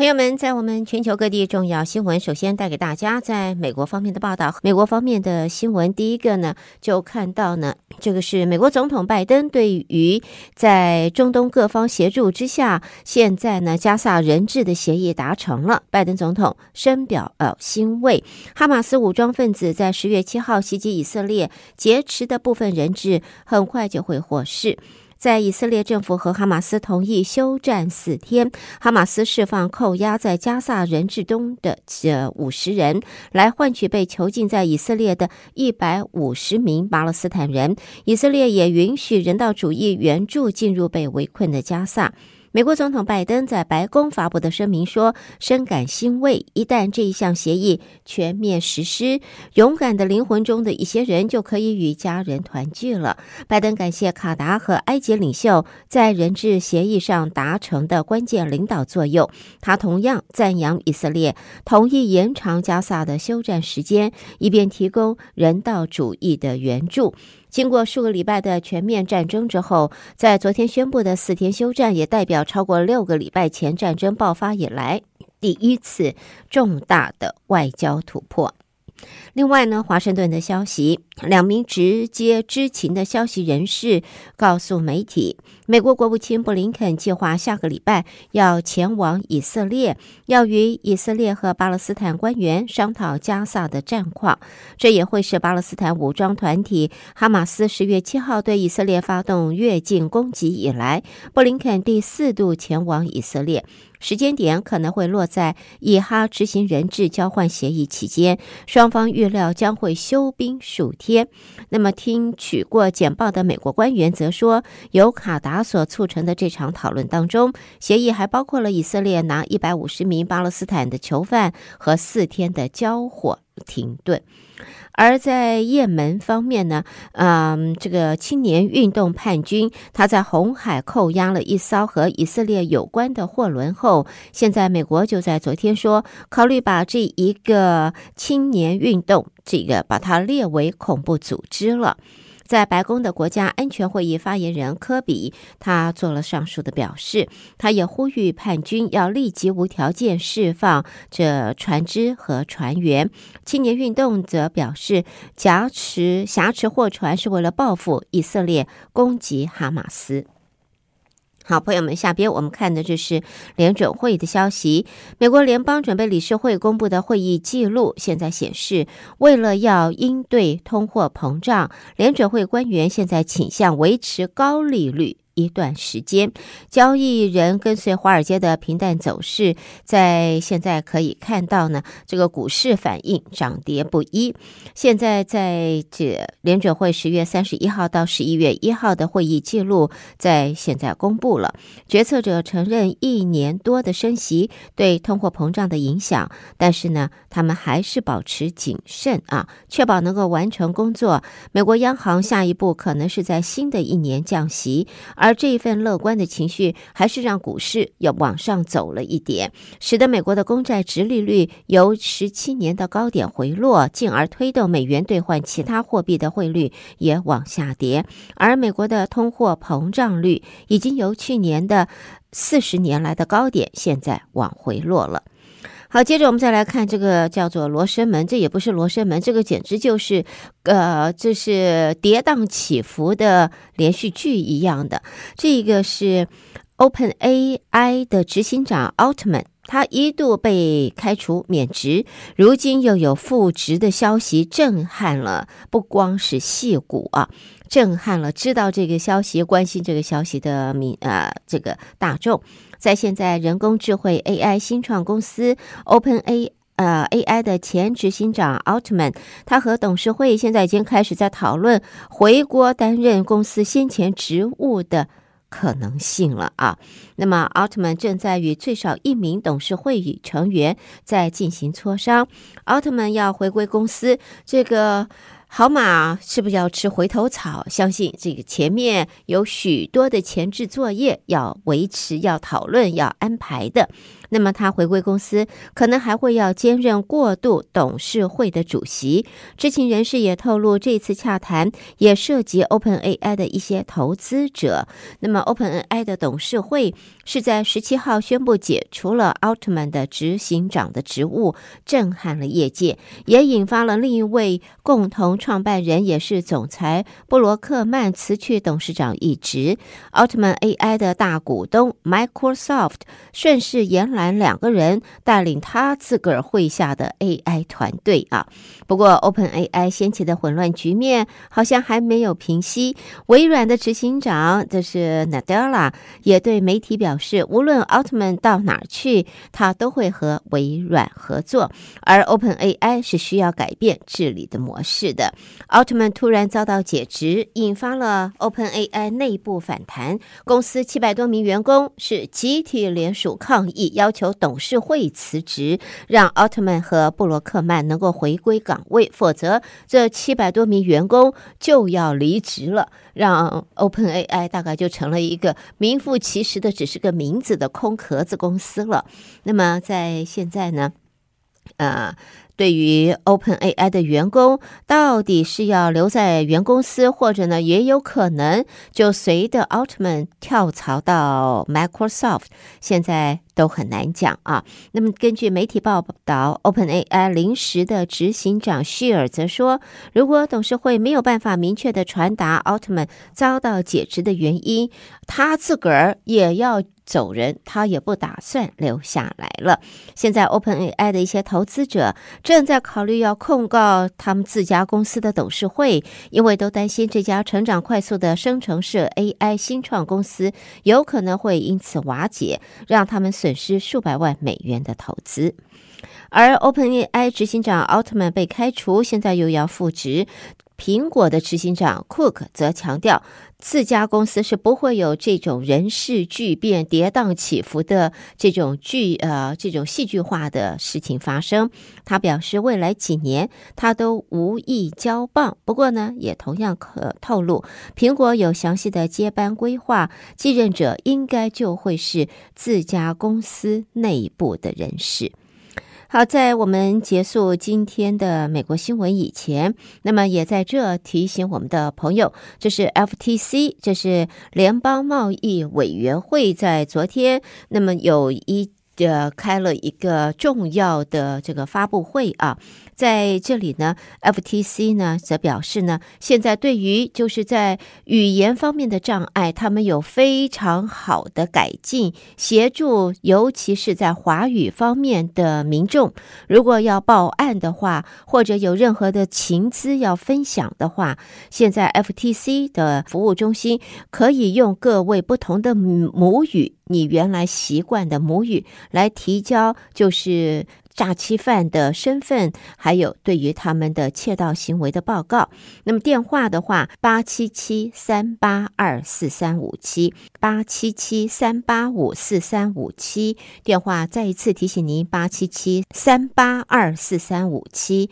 朋友们，在我们全球各地重要新闻，首先带给大家在美国方面的报道。美国方面的新闻，第一个呢，就看到呢，这个是美国总统拜登对于在中东各方协助之下，现在呢，加萨人质的协议达成了。拜登总统深表呃欣慰。哈马斯武装分子在十月七号袭击以色列，劫持的部分人质很快就会获释。在以色列政府和哈马斯同意休战四天，哈马斯释放扣押在加萨人质中的这五十人，来换取被囚禁在以色列的一百五十名巴勒斯坦人。以色列也允许人道主义援助进入被围困的加萨。美国总统拜登在白宫发布的声明说：“深感欣慰，一旦这一项协议全面实施，勇敢的灵魂中的一些人就可以与家人团聚了。”拜登感谢卡达和埃及领袖在人质协议上达成的关键领导作用。他同样赞扬以色列同意延长加萨的休战时间，以便提供人道主义的援助。经过数个礼拜的全面战争之后，在昨天宣布的四天休战，也代表超过六个礼拜前战争爆发以来第一次重大的外交突破。另外呢，华盛顿的消息，两名直接知情的消息人士告诉媒体，美国国务卿布林肯计划下个礼拜要前往以色列，要与以色列和巴勒斯坦官员商讨加萨的战况。这也会是巴勒斯坦武装团体哈马斯十月七号对以色列发动越境攻击以来，布林肯第四度前往以色列。时间点可能会落在以哈执行人质交换协议期间，双方预料将会休兵数天。那么，听取过简报的美国官员则说，由卡达所促成的这场讨论当中，协议还包括了以色列拿一百五十名巴勒斯坦的囚犯和四天的交火停顿。而在也门方面呢，嗯，这个青年运动叛军他在红海扣押了一艘和以色列有关的货轮后，现在美国就在昨天说，考虑把这一个青年运动这个把它列为恐怖组织了。在白宫的国家安全会议发言人科比，他做了上述的表示，他也呼吁叛军要立即无条件释放这船只和船员。青年运动则表示，挟持挟持货船是为了报复以色列攻击哈马斯。好，朋友们，下边我们看的就是联准会的消息。美国联邦准备理事会公布的会议记录，现在显示，为了要应对通货膨胀，联准会官员现在倾向维持高利率。一段时间，交易人跟随华尔街的平淡走势，在现在可以看到呢，这个股市反应涨跌不一。现在在这联准会十月三十一号到十一月一号的会议记录，在现在公布了。决策者承认一年多的升息对通货膨胀的影响，但是呢，他们还是保持谨慎啊，确保能够完成工作。美国央行下一步可能是在新的一年降息，而这一份乐观的情绪，还是让股市又往上走了一点，使得美国的公债殖利率由十七年的高点回落，进而推动美元兑换其他货币的汇率也往下跌。而美国的通货膨胀率已经由去年的四十年来的高点，现在往回落了。好，接着我们再来看这个叫做罗生门，这也不是罗生门，这个简直就是，呃，这是跌宕起伏的连续剧一样的。这个是 OpenAI 的执行长奥特曼，他一度被开除免职，如今又有复职的消息，震撼了不光是戏骨啊，震撼了知道这个消息、关心这个消息的民呃这个大众。在现在，人工智慧 AI 新创公司 Open A 呃 AI 的前执行长奥特曼，他和董事会现在已经开始在讨论回国担任公司先前职务的可能性了啊。那么，奥特曼正在与最少一名董事会与成员在进行磋商。奥特曼要回归公司，这个。好马是不是要吃回头草？相信这个前面有许多的前置作业要维持、要讨论、要安排的。那么他回归公司，可能还会要兼任过渡董事会的主席。知情人士也透露，这次洽谈也涉及 OpenAI 的一些投资者。那么 OpenAI 的董事会是在十七号宣布解除了奥特曼的执行长的职务，震撼了业界，也引发了另一位共同创办人也是总裁布罗克曼辞去董事长一职。奥特曼 AI 的大股东 Microsoft 顺势延揽两个人，带领他自个儿麾下的 AI 团队啊。不过 OpenAI 掀起的混乱局面好像还没有平息。微软的执行长这是 Nadella 也对媒体表示，无论奥特曼到哪儿去，他都会和微软合作。而 OpenAI 是需要改变治理的模式的。奥特曼突然遭到解职，引发了 OpenAI 内部反弹。公司七百多名员工是集体联署抗议，要要求董事会辞职，让奥特曼和布罗克曼能够回归岗位，否则这七百多名员工就要离职了，让 OpenAI 大概就成了一个名副其实的只是个名字的空壳子公司了。那么在现在呢，呃。对于 OpenAI 的员工，到底是要留在原公司，或者呢，也有可能就随着奥特曼跳槽到 Microsoft，现在都很难讲啊。那么根据媒体报道，OpenAI 临时的执行长希尔则说，如果董事会没有办法明确的传达奥特曼遭到解职的原因，他自个儿也要。走人，他也不打算留下来了。现在，OpenAI 的一些投资者正在考虑要控告他们自家公司的董事会，因为都担心这家成长快速的生成式 AI 新创公司有可能会因此瓦解，让他们损损失数百万美元的投资。而 OpenAI 执行长奥特曼被开除，现在又要复职。苹果的执行长 Cook 则强调，自家公司是不会有这种人事巨变、跌宕起伏的这种剧呃这种戏剧化的事情发生。他表示，未来几年他都无意交棒。不过呢，也同样可透露，苹果有详细的接班规划，继任者应该就会是自家公司内部的人士。好，在我们结束今天的美国新闻以前，那么也在这提醒我们的朋友，这是 FTC，这是联邦贸易委员会，在昨天，那么有一。呃开了一个重要的这个发布会啊，在这里呢，FTC 呢则表示呢，现在对于就是在语言方面的障碍，他们有非常好的改进协助，尤其是在华语方面的民众，如果要报案的话，或者有任何的情资要分享的话，现在 FTC 的服务中心可以用各位不同的母语。你原来习惯的母语来提交，就是诈欺犯的身份，还有对于他们的窃盗行为的报告。那么电话的话，八七七三八二四三五七，八七七三八五四三五七。电话再一次提醒您，八七七三八二四三五七。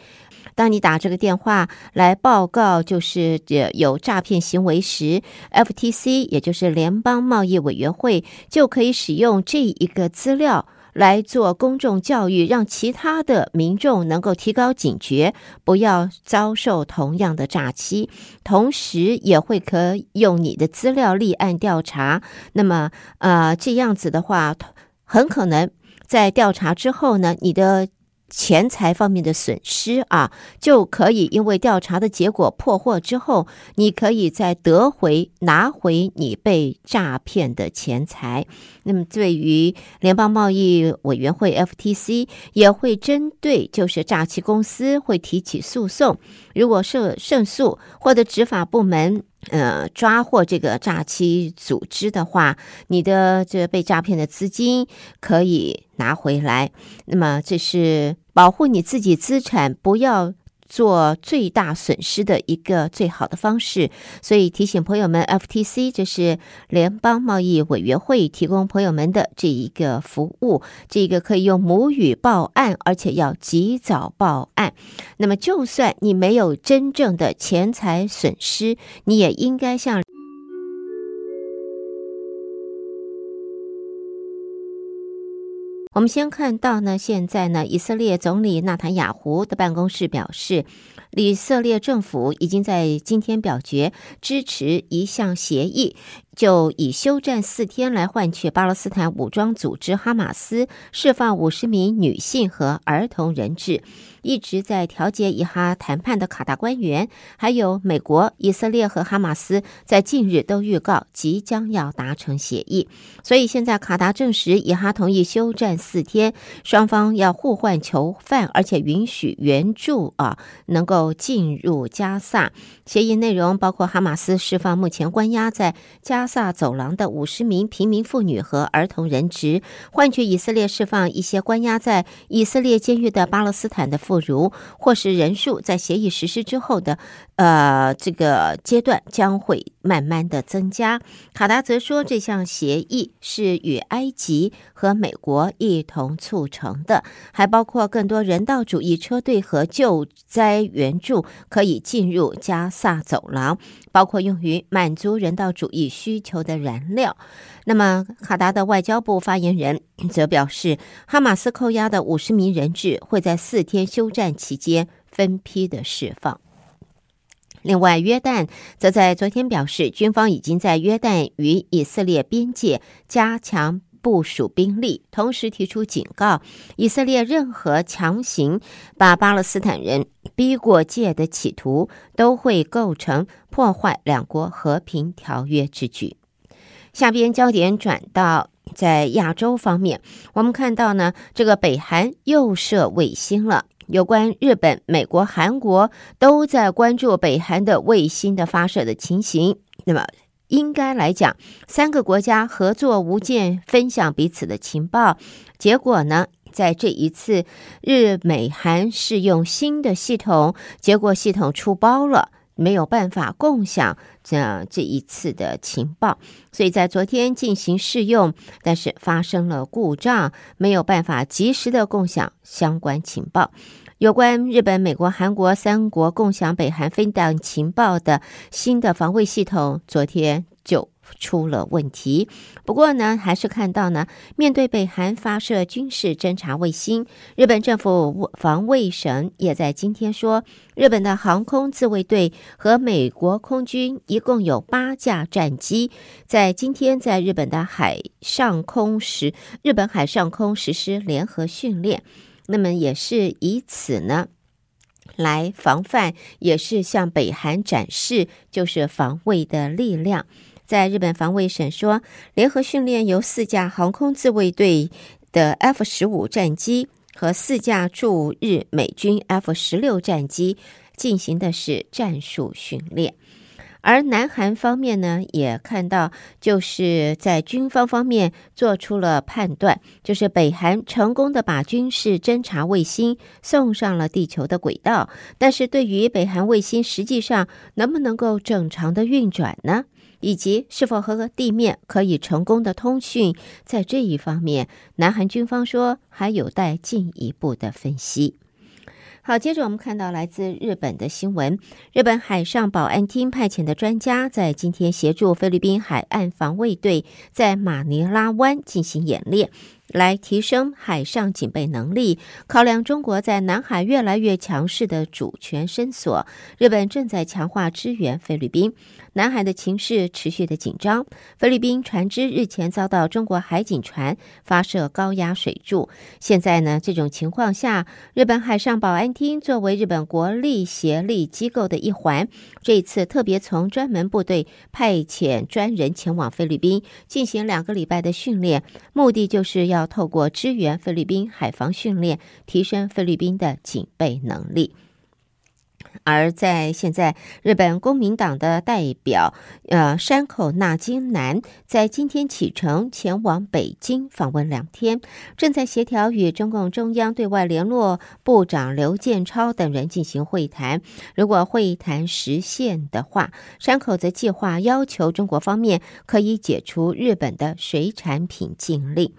当你打这个电话来报告就是有诈骗行为时，FTC 也就是联邦贸易委员会就可以使用这一个资料来做公众教育，让其他的民众能够提高警觉，不要遭受同样的诈欺。同时也会可用你的资料立案调查。那么，呃，这样子的话，很可能在调查之后呢，你的。钱财方面的损失啊，就可以因为调查的结果破获之后，你可以再得回拿回你被诈骗的钱财。那么，对于联邦贸易委员会 FTC 也会针对就是诈欺公司会提起诉讼，如果胜胜诉或者执法部门。呃，抓获这个诈欺组织的话，你的这被诈骗的资金可以拿回来。那么，这是保护你自己资产，不要。做最大损失的一个最好的方式，所以提醒朋友们，FTC 就是联邦贸易委员会提供朋友们的这一个服务，这个可以用母语报案，而且要及早报案。那么，就算你没有真正的钱财损失，你也应该向。我们先看到呢，现在呢，以色列总理纳坦雅胡的办公室表示，以色列政府已经在今天表决支持一项协议。就以休战四天来换取巴勒斯坦武装组织哈马斯释放五十名女性和儿童人质。一直在调解以哈谈判的卡达官员，还有美国、以色列和哈马斯，在近日都预告即将要达成协议。所以现在卡达证实以哈同意休战四天，双方要互换囚犯，而且允许援助啊能够进入加萨。协议内容包括哈马斯释放目前关押在加萨走廊的五十名平民妇女和儿童人质，换取以色列释放一些关押在以色列监狱的巴勒斯坦的妇如，或是人数在协议实施之后的，呃，这个阶段将会慢慢的增加。卡达则说，这项协议是与埃及和美国一同促成的，还包括更多人道主义车队和救灾援助可以进入加萨走廊，包括用于满足人道主义。需求的燃料。那么，卡达的外交部发言人 则表示，哈马斯扣押的五十名人质会在四天休战期间分批的释放。另外，约旦则在昨天表示，军方已经在约旦与以色列边界加强部署兵力，同时提出警告：以色列任何强行把巴勒斯坦人逼过界的企图，都会构成破坏两国和平条约之举。下边焦点转到在亚洲方面，我们看到呢，这个北韩又射卫星了。有关日本、美国、韩国都在关注北韩的卫星的发射的情形。那么，应该来讲，三个国家合作无间，分享彼此的情报。结果呢，在这一次日美韩试用新的系统，结果系统出包了，没有办法共享这这一次的情报。所以在昨天进行试用，但是发生了故障，没有办法及时的共享相关情报。有关日本、美国、韩国三国共享北韩飞弹情报的新的防卫系统，昨天就出了问题。不过呢，还是看到呢，面对北韩发射军事侦察卫星，日本政府防卫省也在今天说，日本的航空自卫队和美国空军一共有八架战机，在今天在日本的海上空时，日本海上空实施联合训练。那么也是以此呢，来防范，也是向北韩展示，就是防卫的力量。在日本防卫省说，联合训练由四架航空自卫队的 F 十五战机和四架驻日美军 F 十六战机进行的是战术训练。而南韩方面呢，也看到，就是在军方方面做出了判断，就是北韩成功的把军事侦察卫星送上了地球的轨道，但是对于北韩卫星实际上能不能够正常的运转呢，以及是否和地面可以成功的通讯，在这一方面，南韩军方说还有待进一步的分析。好，接着我们看到来自日本的新闻。日本海上保安厅派遣的专家在今天协助菲律宾海岸防卫队在马尼拉湾进行演练。来提升海上警备能力，考量中国在南海越来越强势的主权伸索，日本正在强化支援菲律宾。南海的情势持续的紧张，菲律宾船只日前遭到中国海警船发射高压水柱。现在呢，这种情况下，日本海上保安厅作为日本国力协力机构的一环，这一次特别从专门部队派遣专人前往菲律宾进行两个礼拜的训练，目的就是。要透过支援菲律宾海防训练，提升菲律宾的警备能力。而在现在，日本公民党的代表呃山口那津男在今天启程前往北京访问两天，正在协调与中共中央对外联络部长刘建超等人进行会谈。如果会谈实现的话，山口则计划要求中国方面可以解除日本的水产品禁令。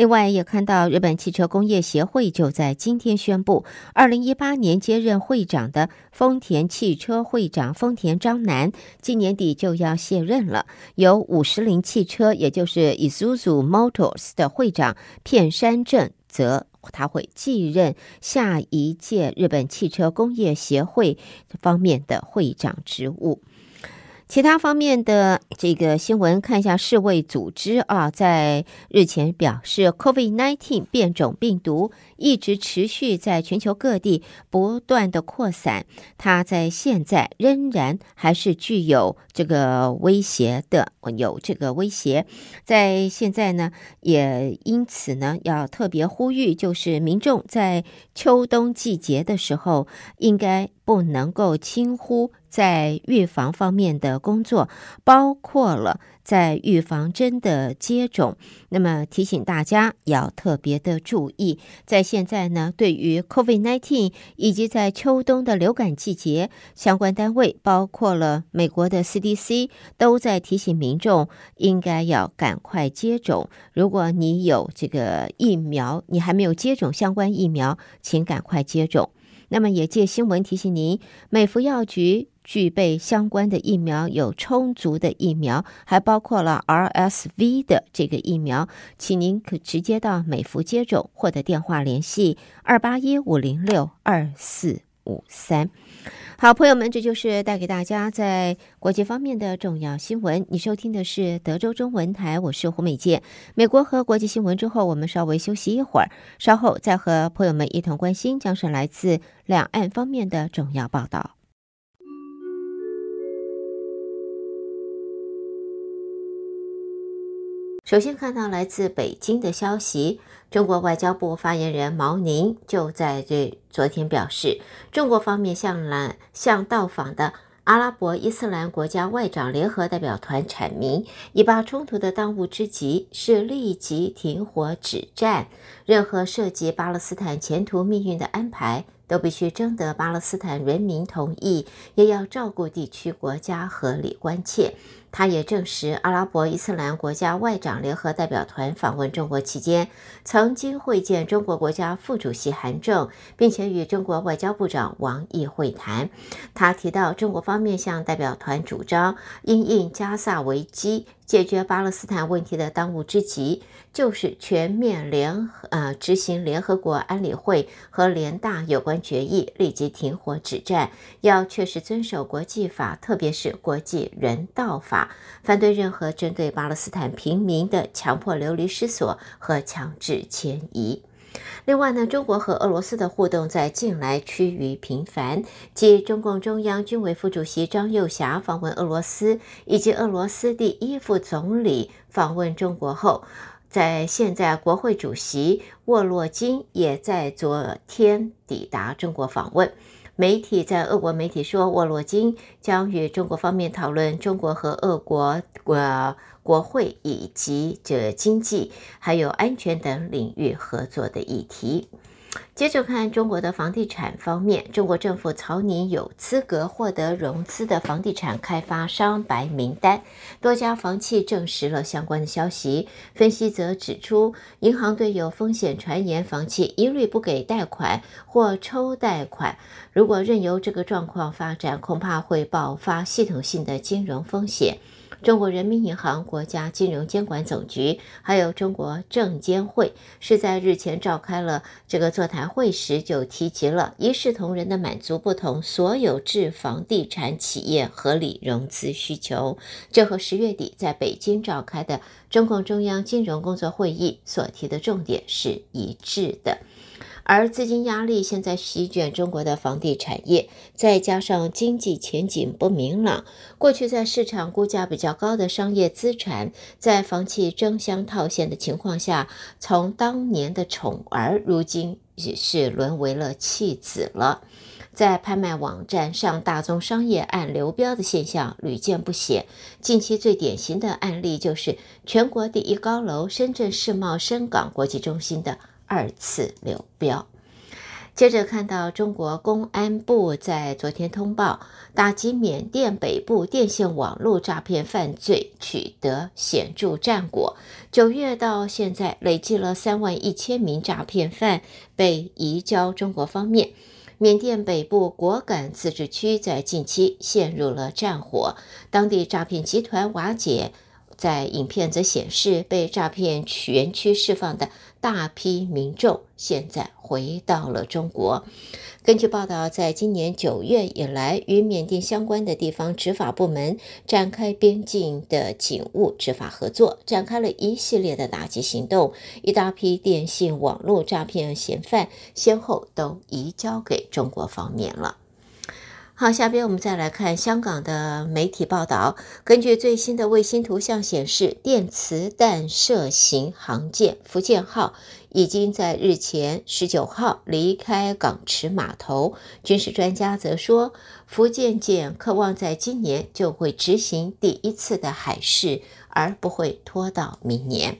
另外，也看到日本汽车工业协会就在今天宣布，二零一八年接任会长的丰田汽车会长丰田章男今年底就要卸任了，由五十铃汽车，也就是 Isuzu Motors 的会长片山正则，他会继任下一届日本汽车工业协会方面的会长职务。其他方面的这个新闻，看一下世卫组织啊，在日前表示，COVID-19 变种病毒一直持续在全球各地不断的扩散，它在现在仍然还是具有这个威胁的，有这个威胁，在现在呢，也因此呢，要特别呼吁，就是民众在秋冬季节的时候，应该不能够轻忽。在预防方面的工作，包括了在预防针的接种。那么提醒大家要特别的注意，在现在呢，对于 COVID-19 以及在秋冬的流感季节，相关单位包括了美国的 CDC 都在提醒民众应该要赶快接种。如果你有这个疫苗，你还没有接种相关疫苗，请赶快接种。那么也借新闻提醒您，美服药局。具备相关的疫苗，有充足的疫苗，还包括了 RSV 的这个疫苗，请您可直接到美孚接种，或者电话联系二八一五零六二四五三。好，朋友们，这就是带给大家在国际方面的重要新闻。你收听的是德州中文台，我是胡美健。美国和国际新闻之后，我们稍微休息一会儿，稍后再和朋友们一同关心将是来自两岸方面的重要报道。首先看到来自北京的消息，中国外交部发言人毛宁就在这昨天表示，中国方面向来向到访的阿拉伯伊斯兰国家外长联合代表团阐明，以巴冲突的当务之急是立即停火止战，任何涉及巴勒斯坦前途命运的安排都必须征得巴勒斯坦人民同意，也要照顾地区国家合理关切。他也证实，阿拉伯伊斯兰国家外长联合代表团访问中国期间，曾经会见中国国家副主席韩正，并且与中国外交部长王毅会谈。他提到，中国方面向代表团主张，因应加萨危机。解决巴勒斯坦问题的当务之急，就是全面联呃执行联合国安理会和联大有关决议，立即停火止战，要确实遵守国际法，特别是国际人道法，反对任何针对巴勒斯坦平民的强迫流离失所和强制迁移。另外呢，中国和俄罗斯的互动在近来趋于频繁。继中共中央军委副主席张又侠访问俄罗斯，以及俄罗斯第一副总理访问中国后，在现在国会主席沃洛金也在昨天抵达中国访问。媒体在俄国媒体说，沃洛金将与中国方面讨论中国和俄国呃国会以及这经济还有安全等领域合作的议题。接着看中国的房地产方面，中国政府草拟有资格获得融资的房地产开发商白名单，多家房企证实了相关的消息。分析则指出，银行对有风险传言房企一律不给贷款或抽贷款。如果任由这个状况发展，恐怕会爆发系统性的金融风险。中国人民银行、国家金融监管总局，还有中国证监会，是在日前召开了这个座谈会时，就提及了一视同仁的满足不同所有制房地产企业合理融资需求。这和十月底在北京召开的中共中央金融工作会议所提的重点是一致的。而资金压力现在席卷中国的房地产业，再加上经济前景不明朗，过去在市场估价比较高的商业资产，在房企争相套现的情况下，从当年的宠儿，如今也是沦为了弃子了。在拍卖网站上大宗商业案流标的现象屡见不鲜，近期最典型的案例就是全国第一高楼深圳世贸深港国际中心的。二次流标。接着看到中国公安部在昨天通报，打击缅甸北部电信网络诈骗犯罪取得显著战果。九月到现在，累计了三万一千名诈骗犯被移交中国方面。缅甸北部果敢自治区在近期陷入了战火，当地诈骗集团瓦解。在影片则显示，被诈骗园区释放的大批民众现在回到了中国。根据报道，在今年九月以来，与缅甸相关的地方执法部门展开边境的警务执法合作，展开了一系列的打击行动。一大批电信网络诈骗嫌犯先后都移交给中国方面了。好，下边我们再来看香港的媒体报道。根据最新的卫星图像显示，电磁弹射型航舰“福建号”已经在日前十九号离开港池码头。军事专家则说，福建舰渴望在今年就会执行第一次的海试，而不会拖到明年。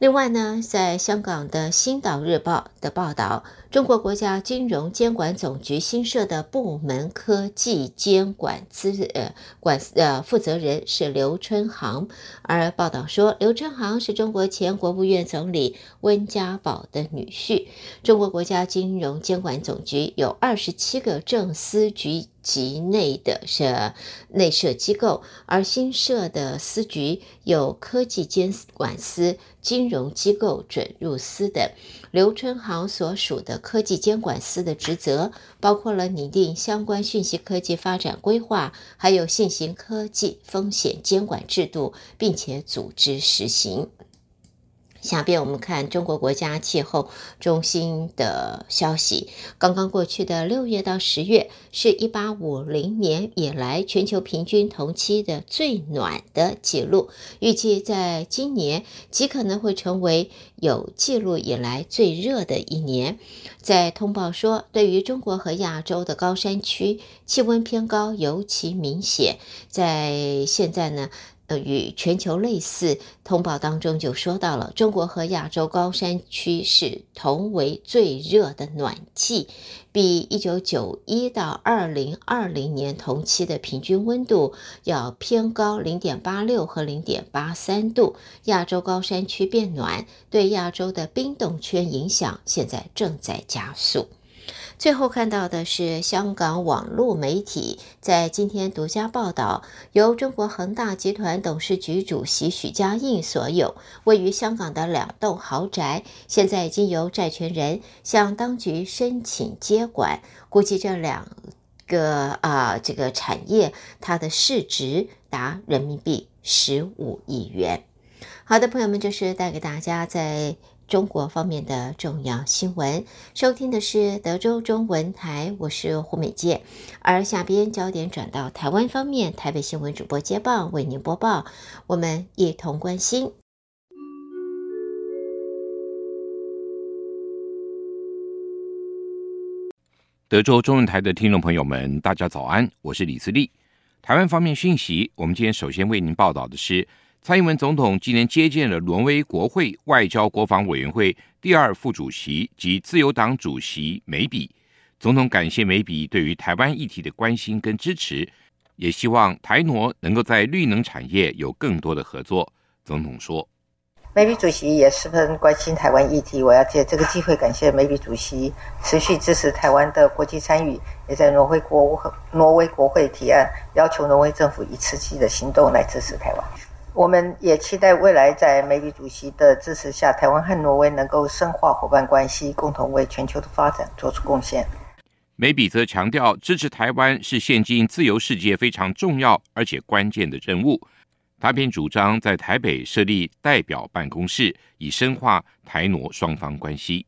另外呢，在香港的《星岛日报》的报道，中国国家金融监管总局新设的部门科技监管资呃管呃负责人是刘春航，而报道说，刘春航是中国前国务院总理温家宝的女婿。中国国家金融监管总局有二十七个正司局。级内的是内设机构，而新设的司局有科技监管司、金融机构准入司等。刘春航所属的科技监管司的职责，包括了拟定相关讯息科技发展规划，还有现行科技风险监管制度，并且组织实行。下边我们看中国国家气候中心的消息，刚刚过去的六月到十月是一八五零年以来全球平均同期的最暖的记录，预计在今年极可能会成为有记录以来最热的一年。在通报说，对于中国和亚洲的高山区，气温偏高尤其明显。在现在呢，呃，与全球类似，通报当中就说到了，中国和亚洲高山区是同为最热的暖季，比一九九一到二零二零年同期的平均温度要偏高零点八六和零点八三度。亚洲高山区变暖，对亚洲的冰冻圈影响现在正在加速。最后看到的是香港网络媒体在今天独家报道，由中国恒大集团董事局主席许家印所有位于香港的两栋豪宅，现在已经由债权人向当局申请接管。估计这两个啊、这个产业它的市值达人民币十五亿元。好的，朋友们，这是带给大家在。中国方面的重要新闻，收听的是德州中文台，我是胡美健。而下边焦点转到台湾方面，台北新闻主播接棒为您播报，我们一同关心。德州中文台的听众朋友们，大家早安，我是李自立。台湾方面讯息，我们今天首先为您报道的是。蔡英文总统今年接见了挪威国会外交国防委员会第二副主席及自由党主席梅比。总统感谢梅比对于台湾议题的关心跟支持，也希望台挪能够在绿能产业有更多的合作。总统说：“梅比主席也十分关心台湾议题，我要借这个机会感谢梅比主席持续支持台湾的国际参与，也在挪威国挪威国会提案，要求挪威政府以实际的行动来支持台湾。”我们也期待未来在梅比主席的支持下，台湾和挪威能够深化伙伴关系，共同为全球的发展做出贡献。梅比则强调，支持台湾是现今自由世界非常重要而且关键的任务。他便主张在台北设立代表办公室，以深化台挪双方关系。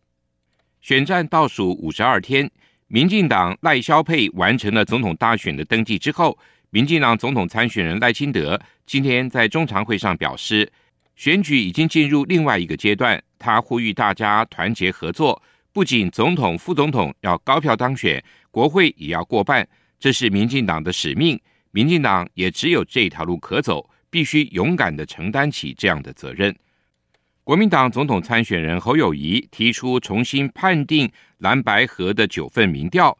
选战倒数五十二天，民进党赖萧佩完成了总统大选的登记之后。民进党总统参选人赖清德今天在中常会上表示，选举已经进入另外一个阶段。他呼吁大家团结合作，不仅总统、副总统要高票当选，国会也要过半，这是民进党的使命。民进党也只有这条路可走，必须勇敢地承担起这样的责任。国民党总统参选人侯友宜提出重新判定蓝白合的九份民调。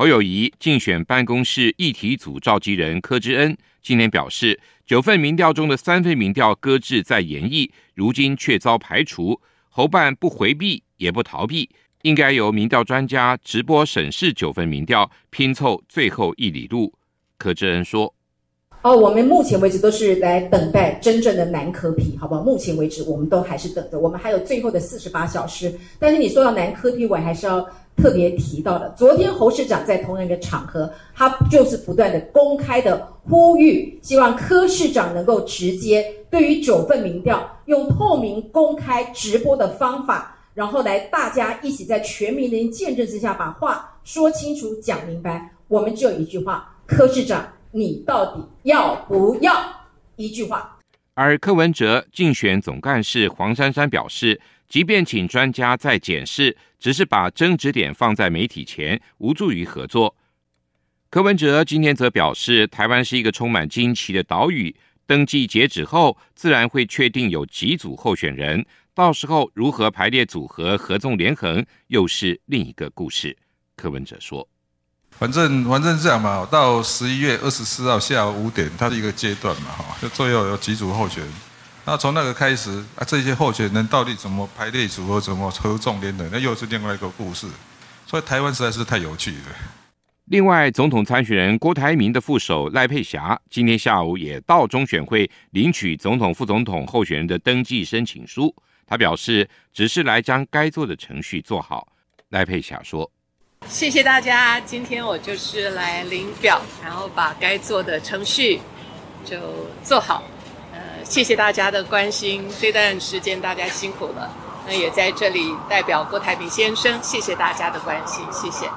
侯友宜竞选办公室议题组召集人柯志恩今天表示，九份民调中的三份民调搁置再研议，如今却遭排除。侯办不回避也不逃避，应该由民调专家直播审视九份民调，拼凑最后一里路。柯志恩说。哦，我们目前为止都是来等待真正的南柯 P，好不好？目前为止，我们都还是等着，我们还有最后的四十八小时。但是你说到南柯 P，我还是要特别提到的。昨天侯市长在同样一个场合，他就是不断的公开的呼吁，希望柯市长能够直接对于九份民调，用透明、公开、直播的方法，然后来大家一起在全民的见证之下，把话说清楚、讲明白。我们只有一句话，柯市长。你到底要不要？一句话。而柯文哲竞选总干事黄珊珊表示，即便请专家再检视，只是把争执点放在媒体前，无助于合作。柯文哲今天则表示，台湾是一个充满惊奇的岛屿，登记截止后，自然会确定有几组候选人，到时候如何排列组合、合纵连横，又是另一个故事。柯文哲说。反正反正这样嘛，到十一月二十四号下午五点，它是一个阶段嘛，哈，就最后有几组候选，那从那个开始啊，这些候选人到底怎么排列组合，怎么合纵连的，那又是另外一个故事。所以台湾实在是太有趣了。另外，总统参选人郭台铭的副手赖佩霞今天下午也到中选会领取总统、副总统候选人的登记申请书，他表示只是来将该做的程序做好。赖佩霞说。谢谢大家，今天我就是来领表，然后把该做的程序就做好。谢谢大家的关心，这段时间大家辛苦了。那也在这里代表郭台铭先生，谢谢大家的关心，谢谢。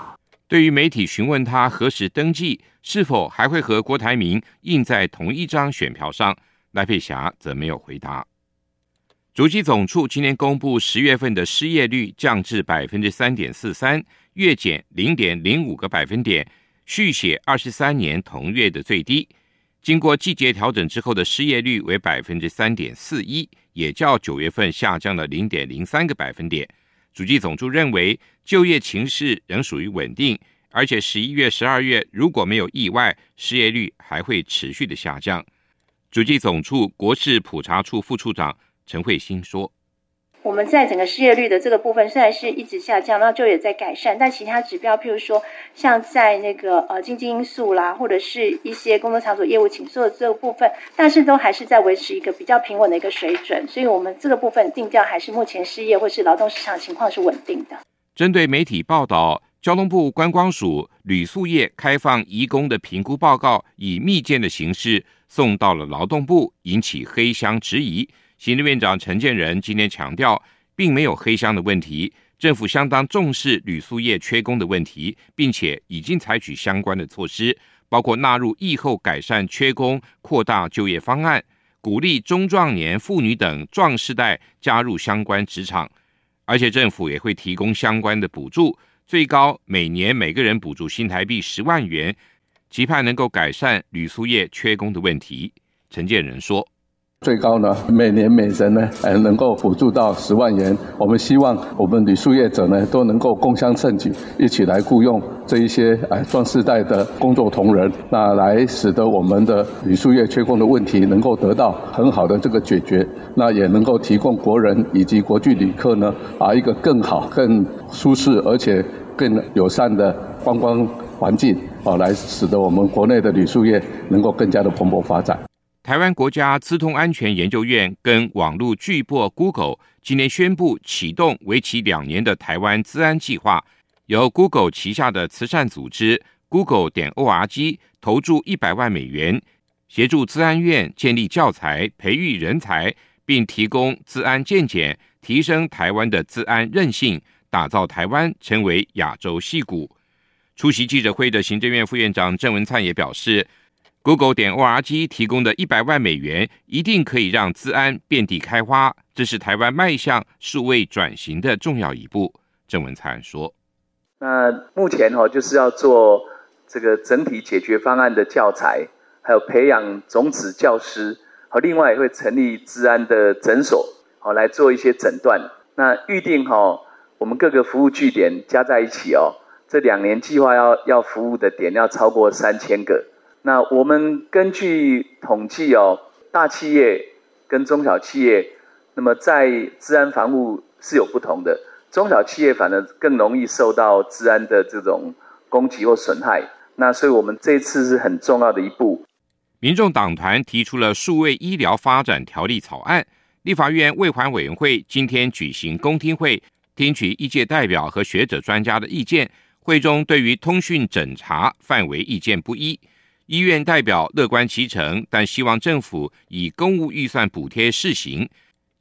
对于媒体询问他何时登记，是否还会和郭台铭印在同一张选票上，赖佩霞则没有回答。主计总处今年公布十月份的失业率降至百分之三点四三。月减零点零五个百分点，续写二十三年同月的最低。经过季节调整之后的失业率为百分之三点四一，也较九月份下降了零点零三个百分点。主计总处认为就业情势仍属于稳定，而且十一月、十二月如果没有意外，失业率还会持续的下降。主计总处国事普查处副处长陈慧欣说。我们在整个失业率的这个部分，虽然是一直下降，那就也在改善，但其他指标，譬如说像在那个呃经济因素啦，或者是一些工作场所业务请缩的这个部分，但是都还是在维持一个比较平稳的一个水准，所以我们这个部分定调还是目前失业或是劳动市场情况是稳定的。针对媒体报道，交通部观光署旅宿业开放移工的评估报告以密件的形式送到了劳动部，引起黑箱质疑。行政院长陈建仁今天强调，并没有黑箱的问题，政府相当重视铝塑业缺工的问题，并且已经采取相关的措施，包括纳入疫后改善缺工、扩大就业方案，鼓励中壮年妇女等壮世代加入相关职场，而且政府也会提供相关的补助，最高每年每个人补助新台币十万元，期盼能够改善铝塑业缺工的问题。陈建仁说。最高呢，每年每人呢，呃，能够补助到十万元。我们希望我们旅宿业者呢，都能够共襄盛举，一起来雇佣这一些呃壮世代的工作同仁，那来使得我们的旅宿业缺工的问题能够得到很好的这个解决，那也能够提供国人以及国际旅客呢，啊，一个更好、更舒适而且更友善的观光环境，啊，来使得我们国内的旅宿业能够更加的蓬勃发展。台湾国家资通安全研究院跟网络巨擘 Google 今年宣布启动为期两年的台湾资安计划，由 Google 旗下的慈善组织 Google 点 org 投注一百万美元，协助资安院建立教材、培育人才，并提供资安健检，提升台湾的资安韧性，打造台湾成为亚洲矽谷。出席记者会的行政院副院长郑文灿也表示。Google 点 org 提供的一百万美元，一定可以让资安遍地开花。这是台湾迈向数位转型的重要一步。郑文灿说：“那目前哈，就是要做这个整体解决方案的教材，还有培养种子教师，和另外也会成立资安的诊所，好来做一些诊断。那预定哈，我们各个服务据点加在一起哦，这两年计划要要服务的点要超过三千个。”那我们根据统计哦，大企业跟中小企业，那么在治安防护是有不同的。中小企业反而更容易受到治安的这种攻击或损害。那所以我们这次是很重要的一步。民众党团提出了数位医疗发展条例草案，立法院卫环委员会今天举行公听会，听取医界代表和学者专家的意见。会中对于通讯审查范围意见不一，医院代表乐观其成，但希望政府以公务预算补贴试行。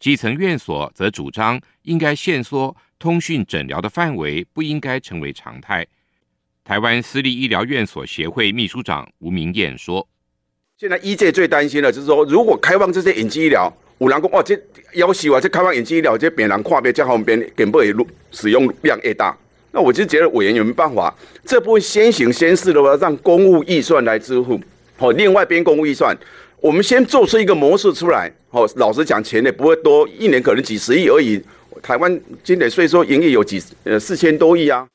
基层院所则主张应该限缩通讯诊疗的范围，不应该成为常态。台湾私立医疗院所协会秘书长吴明谚说。现在医界最担心的就是说，如果开放这些远距医疗，五郎公哦，这要求啊，这开放远距医疗，这病人看病这方面根本也使用量越大。那我就觉得委员有没有办法，这部分先行先试的话，让公务预算来支付。好，另外边公务预算，我们先做出一个模式出来。好，老实讲，钱也不会多，一年可能几十亿而已。台湾今年税收营业有几呃四千多亿啊。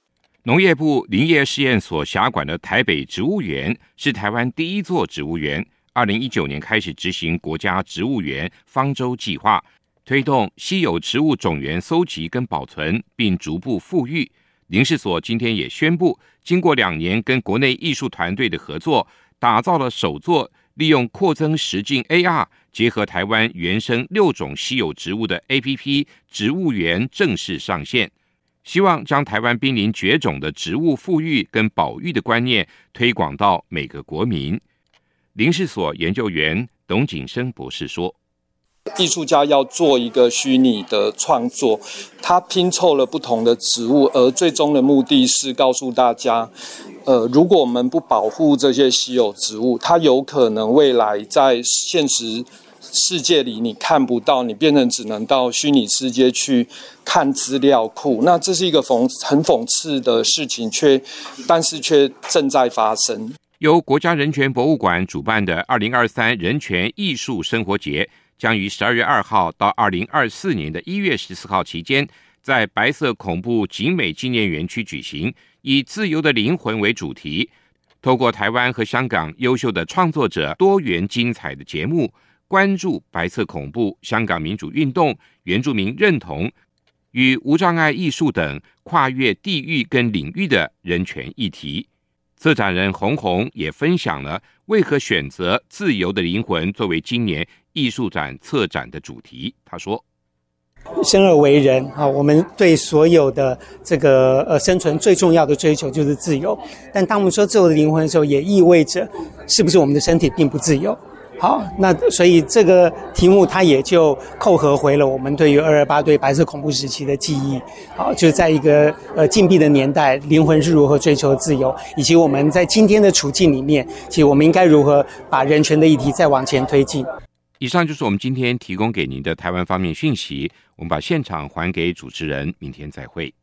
农业部林业试验所辖管的台北植物园是台湾第一座植物园。二零一九年开始执行国家植物园方舟计划，推动稀有植物种源搜集跟保存，并逐步复育。林氏所今天也宣布，经过两年跟国内艺术团队的合作，打造了首座利用扩增实境 AR 结合台湾原生六种稀有植物的 APP 植物园正式上线，希望将台湾濒临绝种的植物复育跟保育的观念推广到每个国民。林氏所研究员董景生博士说：“艺术家要做一个虚拟的创作，他拼凑了不同的植物，而最终的目的是告诉大家，呃，如果我们不保护这些稀有植物，它有可能未来在现实世界里你看不到，你变成只能到虚拟世界去看资料库。那这是一个讽很讽刺的事情，却但是却正在发生。”由国家人权博物馆主办的二零二三人权艺术生活节，将于十二月二号到二零二四年的一月十四号期间，在白色恐怖景美纪念园区举行，以“自由的灵魂”为主题，透过台湾和香港优秀的创作者多元精彩的节目，关注白色恐怖、香港民主运动、原住民认同与无障碍艺术等跨越地域跟领域的人权议题。策展人洪红也分享了为何选择“自由的灵魂”作为今年艺术展策展的主题。他说：“生而为人啊，我们对所有的这个呃生存最重要的追求就是自由。但当我们说自由的灵魂的时候，也意味着是不是我们的身体并不自由？”好，那所以这个题目它也就扣合回了我们对于二二八对白色恐怖时期的记忆。好，就是在一个呃禁闭的年代，灵魂是如何追求自由，以及我们在今天的处境里面，其实我们应该如何把人权的议题再往前推进。以上就是我们今天提供给您的台湾方面讯息。我们把现场还给主持人，明天再会。